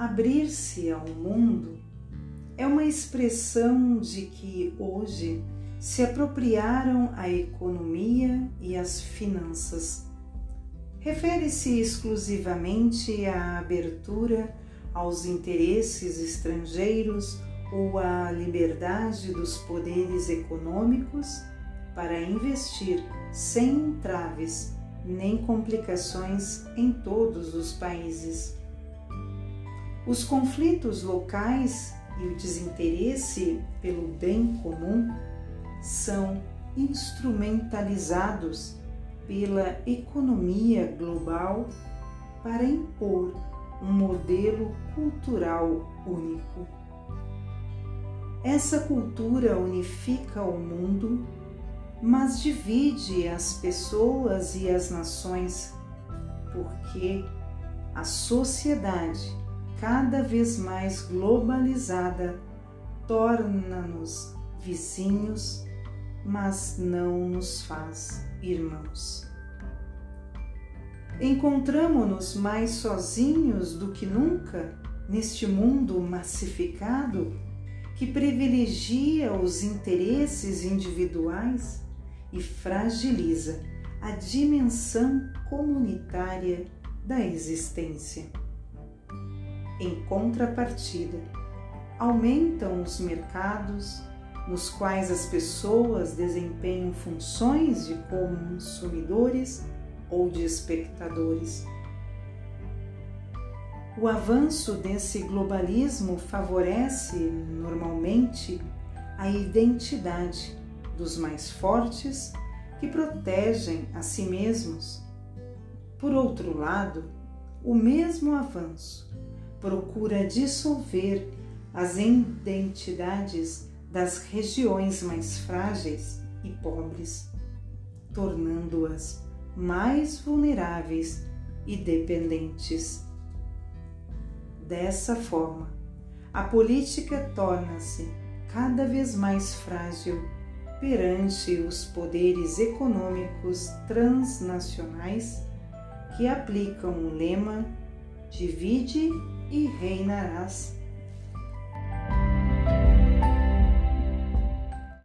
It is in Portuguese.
Abrir-se ao mundo é uma expressão de que hoje se apropriaram a economia e as finanças. Refere-se exclusivamente à abertura aos interesses estrangeiros ou à liberdade dos poderes econômicos para investir sem entraves nem complicações em todos os países. Os conflitos locais e o desinteresse pelo bem comum são instrumentalizados pela economia global para impor um modelo cultural único. Essa cultura unifica o mundo, mas divide as pessoas e as nações, porque a sociedade, cada vez mais globalizada, torna-nos vizinhos, mas não nos faz irmãos. Encontramo-nos mais sozinhos do que nunca neste mundo massificado que privilegia os interesses individuais e fragiliza a dimensão comunitária da existência. Em contrapartida, aumentam os mercados nos quais as pessoas desempenham funções de consumidores ou de espectadores. O avanço desse globalismo favorece normalmente a identidade dos mais fortes que protegem a si mesmos. Por outro lado, o mesmo avanço procura dissolver as identidades das regiões mais frágeis e pobres, tornando-as mais vulneráveis e dependentes. Dessa forma, a política torna-se cada vez mais frágil perante os poderes econômicos transnacionais que aplicam o lema divide e reinarás